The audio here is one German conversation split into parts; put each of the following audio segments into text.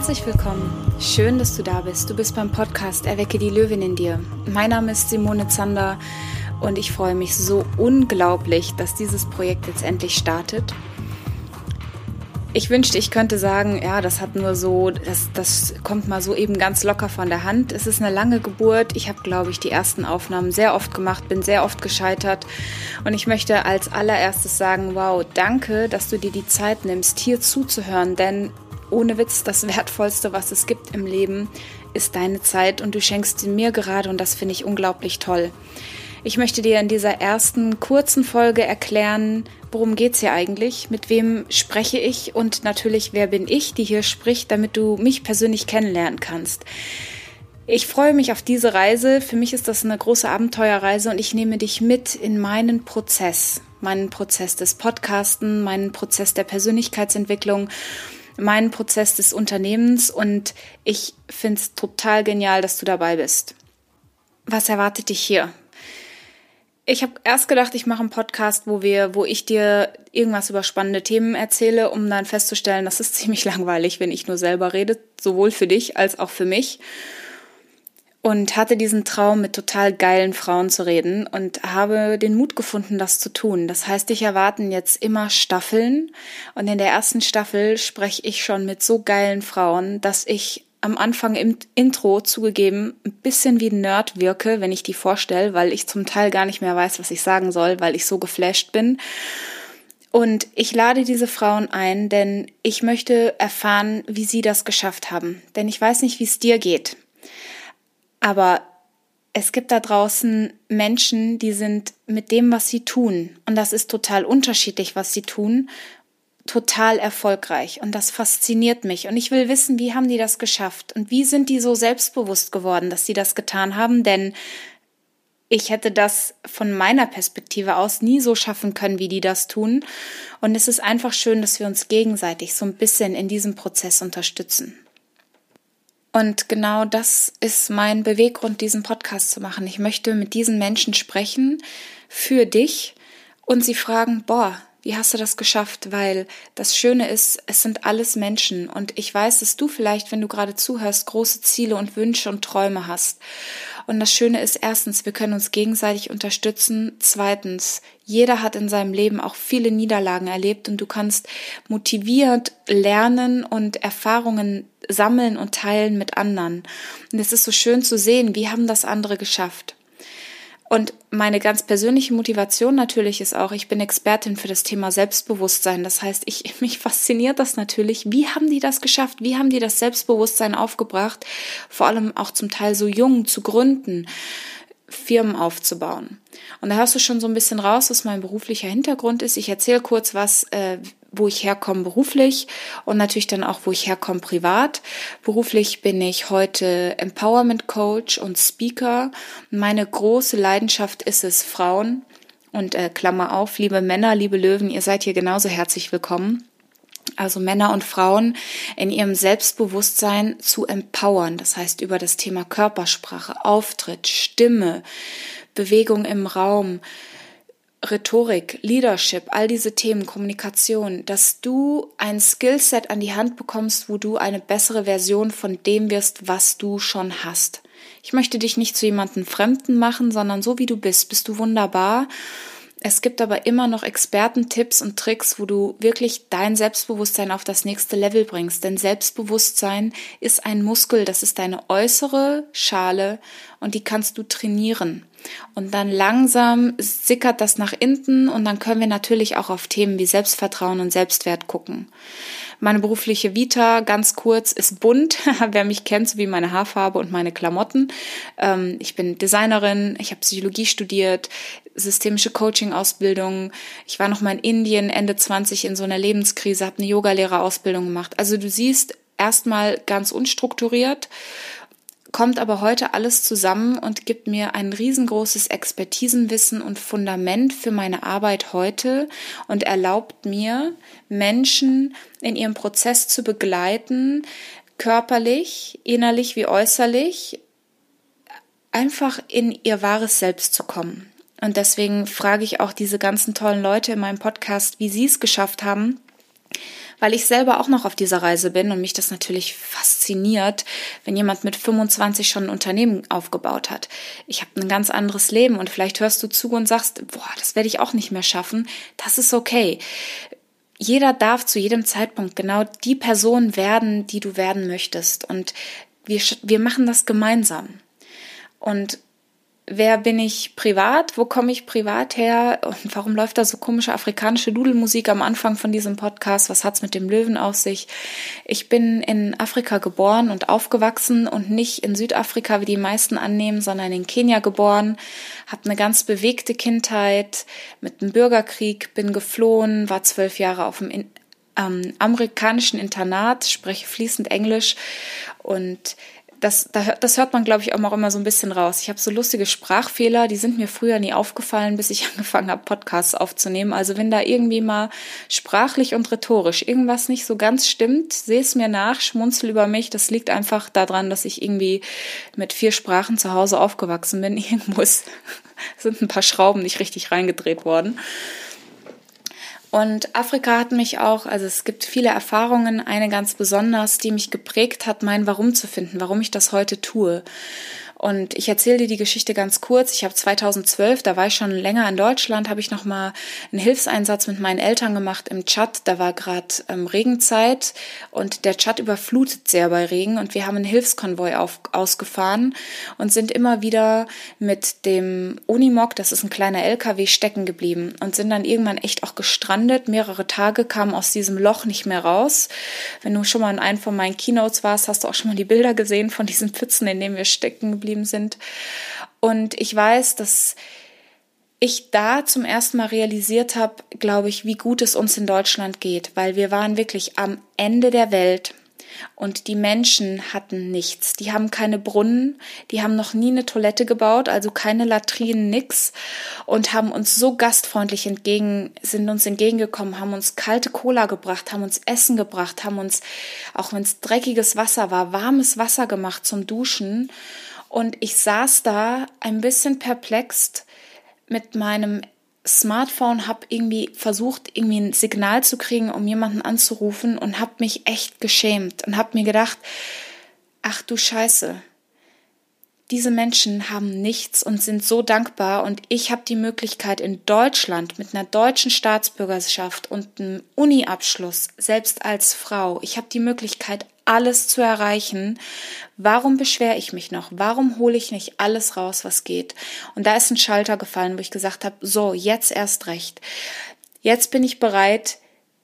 Herzlich willkommen. Schön, dass du da bist. Du bist beim Podcast Erwecke die Löwin in dir. Mein Name ist Simone Zander und ich freue mich so unglaublich, dass dieses Projekt jetzt endlich startet. Ich wünschte, ich könnte sagen, ja, das hat nur so, das, das kommt mal so eben ganz locker von der Hand. Es ist eine lange Geburt. Ich habe, glaube ich, die ersten Aufnahmen sehr oft gemacht, bin sehr oft gescheitert. Und ich möchte als allererstes sagen, wow, danke, dass du dir die Zeit nimmst, hier zuzuhören. Denn ohne Witz, das Wertvollste, was es gibt im Leben, ist deine Zeit und du schenkst sie mir gerade und das finde ich unglaublich toll. Ich möchte dir in dieser ersten kurzen Folge erklären, worum geht's hier eigentlich, mit wem spreche ich und natürlich, wer bin ich, die hier spricht, damit du mich persönlich kennenlernen kannst. Ich freue mich auf diese Reise. Für mich ist das eine große Abenteuerreise und ich nehme dich mit in meinen Prozess, meinen Prozess des Podcasten, meinen Prozess der Persönlichkeitsentwicklung meinen Prozess des Unternehmens und ich finde es total genial, dass du dabei bist. Was erwartet dich hier? Ich habe erst gedacht, ich mache einen Podcast, wo wir, wo ich dir irgendwas über spannende Themen erzähle, um dann festzustellen, das ist ziemlich langweilig, wenn ich nur selber rede, sowohl für dich als auch für mich und hatte diesen Traum, mit total geilen Frauen zu reden und habe den Mut gefunden, das zu tun. Das heißt, dich erwarten jetzt immer Staffeln und in der ersten Staffel spreche ich schon mit so geilen Frauen, dass ich am Anfang im Intro zugegeben ein bisschen wie ein Nerd wirke, wenn ich die vorstelle, weil ich zum Teil gar nicht mehr weiß, was ich sagen soll, weil ich so geflasht bin. Und ich lade diese Frauen ein, denn ich möchte erfahren, wie sie das geschafft haben. Denn ich weiß nicht, wie es dir geht. Aber es gibt da draußen Menschen, die sind mit dem, was sie tun, und das ist total unterschiedlich, was sie tun, total erfolgreich. Und das fasziniert mich. Und ich will wissen, wie haben die das geschafft? Und wie sind die so selbstbewusst geworden, dass sie das getan haben? Denn ich hätte das von meiner Perspektive aus nie so schaffen können, wie die das tun. Und es ist einfach schön, dass wir uns gegenseitig so ein bisschen in diesem Prozess unterstützen. Und genau das ist mein Beweggrund, diesen Podcast zu machen. Ich möchte mit diesen Menschen sprechen für dich und sie fragen, boah, wie hast du das geschafft? Weil das Schöne ist, es sind alles Menschen und ich weiß, dass du vielleicht, wenn du gerade zuhörst, große Ziele und Wünsche und Träume hast. Und das Schöne ist erstens, wir können uns gegenseitig unterstützen. Zweitens, jeder hat in seinem Leben auch viele Niederlagen erlebt und du kannst motiviert lernen und Erfahrungen sammeln und teilen mit anderen. Und es ist so schön zu sehen, wie haben das andere geschafft. Und meine ganz persönliche Motivation natürlich ist auch, ich bin Expertin für das Thema Selbstbewusstsein. Das heißt, ich, mich fasziniert das natürlich. Wie haben die das geschafft? Wie haben die das Selbstbewusstsein aufgebracht? Vor allem auch zum Teil so jung zu gründen, Firmen aufzubauen. Und da hörst du schon so ein bisschen raus, was mein beruflicher Hintergrund ist. Ich erzähle kurz was, äh, wo ich herkomme beruflich und natürlich dann auch, wo ich herkomme privat. Beruflich bin ich heute Empowerment Coach und Speaker. Meine große Leidenschaft ist es, Frauen und äh, Klammer auf, liebe Männer, liebe Löwen, ihr seid hier genauso herzlich willkommen. Also Männer und Frauen in ihrem Selbstbewusstsein zu empowern. Das heißt über das Thema Körpersprache, Auftritt, Stimme, Bewegung im Raum, Rhetorik, Leadership, all diese Themen, Kommunikation, dass du ein Skillset an die Hand bekommst, wo du eine bessere Version von dem wirst, was du schon hast. Ich möchte dich nicht zu jemandem Fremden machen, sondern so wie du bist, bist du wunderbar. Es gibt aber immer noch Expertentipps und Tricks, wo du wirklich dein Selbstbewusstsein auf das nächste Level bringst. Denn Selbstbewusstsein ist ein Muskel, das ist deine äußere Schale und die kannst du trainieren. Und dann langsam sickert das nach innen und dann können wir natürlich auch auf Themen wie Selbstvertrauen und Selbstwert gucken. Meine berufliche Vita, ganz kurz, ist bunt. Wer mich kennt, so wie meine Haarfarbe und meine Klamotten. Ähm, ich bin Designerin, ich habe Psychologie studiert, systemische Coaching-Ausbildung. Ich war noch mal in Indien Ende 20 in so einer Lebenskrise, habe eine Yogalehrerausbildung gemacht. Also du siehst erstmal ganz unstrukturiert kommt aber heute alles zusammen und gibt mir ein riesengroßes Expertisenwissen und Fundament für meine Arbeit heute und erlaubt mir, Menschen in ihrem Prozess zu begleiten, körperlich, innerlich wie äußerlich, einfach in ihr wahres Selbst zu kommen. Und deswegen frage ich auch diese ganzen tollen Leute in meinem Podcast, wie sie es geschafft haben, weil ich selber auch noch auf dieser Reise bin und mich das natürlich fasziniert, wenn jemand mit 25 schon ein Unternehmen aufgebaut hat. Ich habe ein ganz anderes Leben und vielleicht hörst du zu und sagst, boah, das werde ich auch nicht mehr schaffen. Das ist okay. Jeder darf zu jedem Zeitpunkt genau die Person werden, die du werden möchtest. Und wir, wir machen das gemeinsam. Und wer bin ich privat, wo komme ich privat her und warum läuft da so komische afrikanische Dudelmusik am Anfang von diesem Podcast, was hat's mit dem Löwen auf sich? Ich bin in Afrika geboren und aufgewachsen und nicht in Südafrika, wie die meisten annehmen, sondern in Kenia geboren, habe eine ganz bewegte Kindheit mit dem Bürgerkrieg, bin geflohen, war zwölf Jahre auf dem ähm, amerikanischen Internat, spreche fließend Englisch. Und das, das hört man, glaube ich, auch immer so ein bisschen raus. Ich habe so lustige Sprachfehler, die sind mir früher nie aufgefallen, bis ich angefangen habe, Podcasts aufzunehmen. Also wenn da irgendwie mal sprachlich und rhetorisch irgendwas nicht so ganz stimmt, sehe es mir nach, schmunzel über mich. Das liegt einfach daran, dass ich irgendwie mit vier Sprachen zu Hause aufgewachsen bin. Irgendwo sind ein paar Schrauben nicht richtig reingedreht worden. Und Afrika hat mich auch, also es gibt viele Erfahrungen, eine ganz besonders, die mich geprägt hat, mein Warum zu finden, warum ich das heute tue. Und ich erzähle dir die Geschichte ganz kurz. Ich habe 2012, da war ich schon länger in Deutschland, habe ich noch mal einen Hilfseinsatz mit meinen Eltern gemacht im Tschad. Da war gerade ähm, Regenzeit und der Tschad überflutet sehr bei Regen und wir haben einen Hilfskonvoi auf, ausgefahren und sind immer wieder mit dem Unimog, das ist ein kleiner LKW, stecken geblieben und sind dann irgendwann echt auch gestrandet. Mehrere Tage kamen aus diesem Loch nicht mehr raus. Wenn du schon mal in einem von meinen Keynotes warst, hast du auch schon mal die Bilder gesehen von diesen Pfützen, in denen wir stecken geblieben geblieben sind. Und ich weiß, dass ich da zum ersten Mal realisiert habe, glaube ich, wie gut es uns in Deutschland geht, weil wir waren wirklich am Ende der Welt und die Menschen hatten nichts. Die haben keine Brunnen, die haben noch nie eine Toilette gebaut, also keine Latrinen, nix und haben uns so gastfreundlich entgegen, sind uns entgegengekommen, haben uns kalte Cola gebracht, haben uns Essen gebracht, haben uns, auch wenn es dreckiges Wasser war, warmes Wasser gemacht zum Duschen und ich saß da ein bisschen perplext mit meinem Smartphone, habe irgendwie versucht, irgendwie ein Signal zu kriegen, um jemanden anzurufen und habe mich echt geschämt und habe mir gedacht, ach du Scheiße, diese Menschen haben nichts und sind so dankbar und ich habe die Möglichkeit in Deutschland mit einer deutschen Staatsbürgerschaft und einem Uni-Abschluss, selbst als Frau, ich habe die Möglichkeit, alles zu erreichen. Warum beschwere ich mich noch? Warum hole ich nicht alles raus, was geht? Und da ist ein Schalter gefallen, wo ich gesagt habe, so, jetzt erst recht. Jetzt bin ich bereit,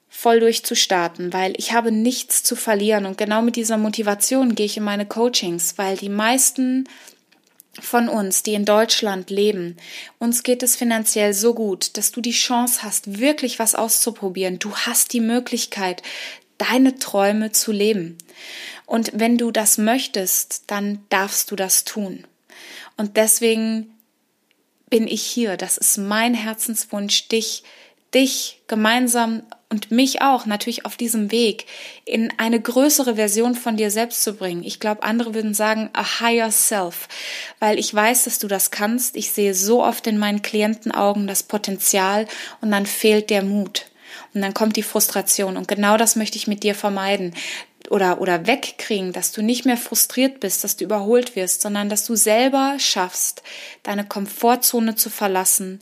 voll durchzustarten, weil ich habe nichts zu verlieren. Und genau mit dieser Motivation gehe ich in meine Coachings, weil die meisten von uns, die in Deutschland leben, uns geht es finanziell so gut, dass du die Chance hast, wirklich was auszuprobieren. Du hast die Möglichkeit, deine Träume zu leben. Und wenn du das möchtest, dann darfst du das tun. Und deswegen bin ich hier. Das ist mein Herzenswunsch, dich, dich gemeinsam und mich auch natürlich auf diesem Weg in eine größere Version von dir selbst zu bringen. Ich glaube, andere würden sagen, a higher self, weil ich weiß, dass du das kannst. Ich sehe so oft in meinen Klientenaugen das Potenzial und dann fehlt der Mut. Und dann kommt die Frustration. Und genau das möchte ich mit dir vermeiden oder, oder wegkriegen, dass du nicht mehr frustriert bist, dass du überholt wirst, sondern dass du selber schaffst, deine Komfortzone zu verlassen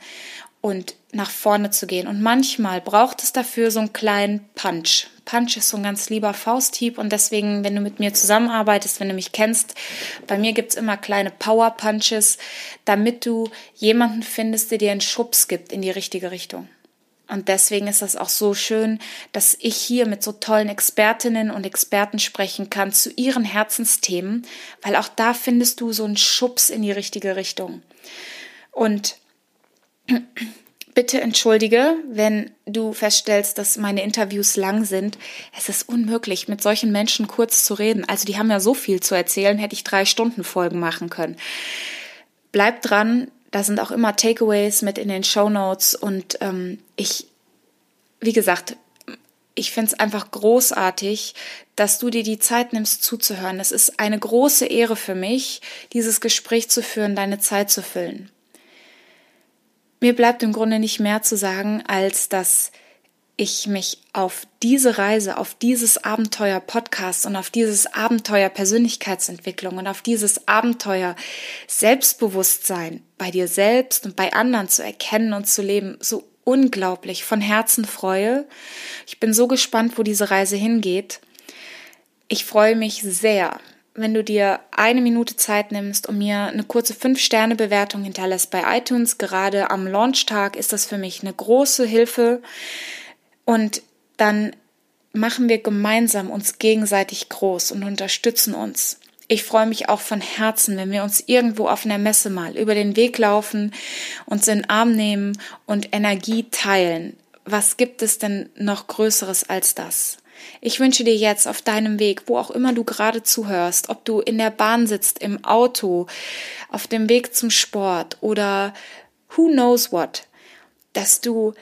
und nach vorne zu gehen. Und manchmal braucht es dafür so einen kleinen Punch. Punch ist so ein ganz lieber Fausthieb und deswegen, wenn du mit mir zusammenarbeitest, wenn du mich kennst, bei mir gibt's immer kleine Power Punches, damit du jemanden findest, der dir einen Schubs gibt in die richtige Richtung. Und deswegen ist das auch so schön, dass ich hier mit so tollen Expertinnen und Experten sprechen kann zu ihren Herzensthemen, weil auch da findest du so einen Schubs in die richtige Richtung. Und bitte entschuldige, wenn du feststellst, dass meine Interviews lang sind. Es ist unmöglich, mit solchen Menschen kurz zu reden. Also die haben ja so viel zu erzählen, hätte ich drei Stunden Folgen machen können. Bleib dran, da sind auch immer Takeaways mit in den Show Notes und ähm, ich, wie gesagt, ich finde es einfach großartig, dass du dir die Zeit nimmst zuzuhören. Es ist eine große Ehre für mich, dieses Gespräch zu führen, deine Zeit zu füllen. Mir bleibt im Grunde nicht mehr zu sagen, als dass ich mich auf diese Reise, auf dieses Abenteuer Podcast und auf dieses Abenteuer Persönlichkeitsentwicklung und auf dieses Abenteuer Selbstbewusstsein bei dir selbst und bei anderen zu erkennen und zu leben, so unglaublich von Herzen freue. Ich bin so gespannt, wo diese Reise hingeht. Ich freue mich sehr, wenn du dir eine Minute Zeit nimmst und mir eine kurze 5-Sterne-Bewertung hinterlässt bei iTunes. Gerade am Launchtag ist das für mich eine große Hilfe. Und dann machen wir gemeinsam uns gegenseitig groß und unterstützen uns. Ich freue mich auch von Herzen, wenn wir uns irgendwo auf einer Messe mal über den Weg laufen, uns in den Arm nehmen und Energie teilen. Was gibt es denn noch Größeres als das? Ich wünsche dir jetzt auf deinem Weg, wo auch immer du gerade zuhörst, ob du in der Bahn sitzt, im Auto, auf dem Weg zum Sport oder who knows what, dass du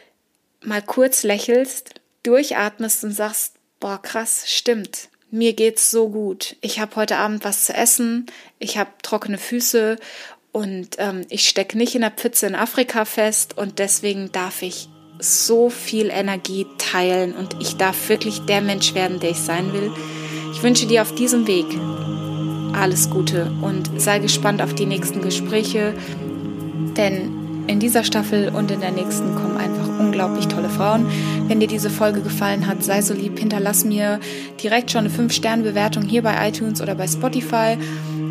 mal kurz lächelst, durchatmest und sagst, boah, krass, stimmt. Mir geht's so gut. Ich habe heute Abend was zu essen, ich habe trockene Füße und ähm, ich stecke nicht in der Pfütze in Afrika fest und deswegen darf ich so viel Energie teilen und ich darf wirklich der Mensch werden, der ich sein will. Ich wünsche dir auf diesem Weg alles Gute und sei gespannt auf die nächsten Gespräche, denn in dieser Staffel und in der nächsten kommen einfach unglaublich tolle Frauen. Wenn dir diese Folge gefallen hat, sei so lieb, hinterlass mir direkt schon eine 5-Sterne-Bewertung hier bei iTunes oder bei Spotify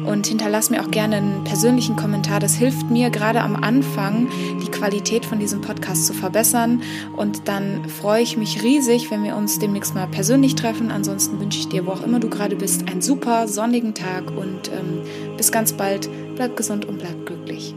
und hinterlass mir auch gerne einen persönlichen Kommentar. Das hilft mir gerade am Anfang, die Qualität von diesem Podcast zu verbessern. Und dann freue ich mich riesig, wenn wir uns demnächst mal persönlich treffen. Ansonsten wünsche ich dir, wo auch immer du gerade bist, einen super sonnigen Tag und ähm, bis ganz bald. Bleib gesund und bleib glücklich.